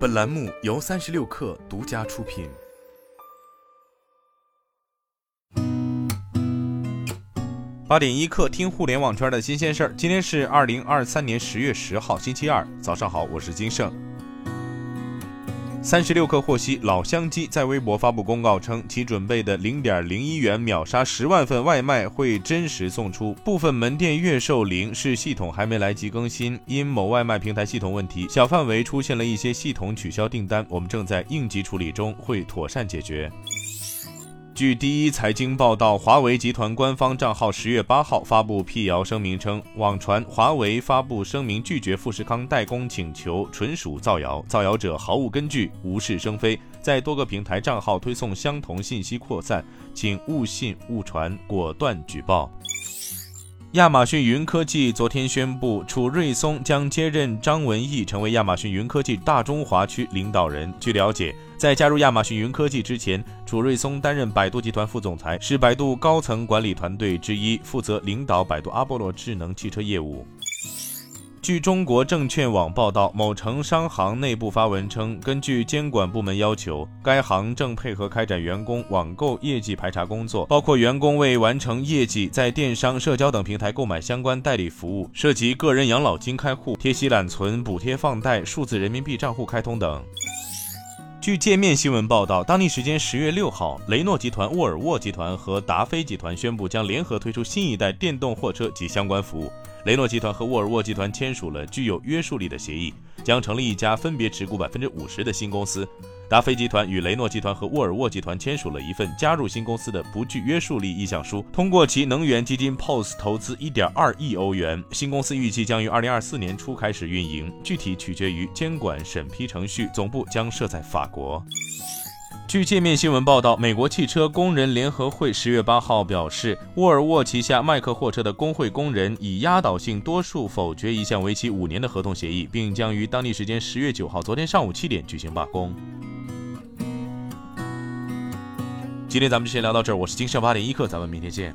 本栏目由三十六氪独家出品。八点一刻，听互联网圈的新鲜事儿。今天是二零二三年十月十号，星期二，早上好，我是金盛。三十六氪获悉，老乡鸡在微博发布公告称，其准备的零点零一元秒杀十万份外卖会真实送出。部分门店月售零是系统还没来及更新，因某外卖平台系统问题，小范围出现了一些系统取消订单，我们正在应急处理中，会妥善解决。据第一财经报道，华为集团官方账号十月八号发布辟谣声明称，网传华为发布声明拒绝富士康代工请求纯属造谣，造谣者毫无根据，无事生非，在多个平台账号推送相同信息扩散，请勿信勿传，果断举报。亚马逊云科技昨天宣布，楚瑞松将接任张文义成为亚马逊云科技大中华区领导人。据了解，在加入亚马逊云科技之前，楚瑞松担任百度集团副总裁，是百度高层管理团队之一，负责领导百度阿波罗智能汽车业务。据中国证券网报道，某城商行内部发文称，根据监管部门要求，该行正配合开展员工网购业绩排查工作，包括员工为完成业绩，在电商、社交等平台购买相关代理服务，涉及个人养老金开户、贴息揽存、补贴放贷、数字人民币账户开通等。据界面新闻报道，当地时间十月六号，雷诺集团、沃尔沃集团和达菲集团宣布将联合推出新一代电动货车及相关服务。雷诺集团和沃尔沃集团签署了具有约束力的协议，将成立一家分别持股百分之五十的新公司。达菲集团与雷诺集团和沃尔沃集团签署了一份加入新公司的不具约束力意向书，通过其能源基金 POS 投资一点二亿欧元。新公司预计将于二零二四年初开始运营，具体取决于监管审批程序，总部将设在法国。据界面新闻报道，美国汽车工人联合会十月八号表示，沃尔沃旗下麦克货车的工会工人以压倒性多数否决一项为期五年的合同协议，并将于当地时间十月九号，昨天上午七点举行罢工。今天咱们就先聊到这儿，我是金盛八点一刻，咱们明天见。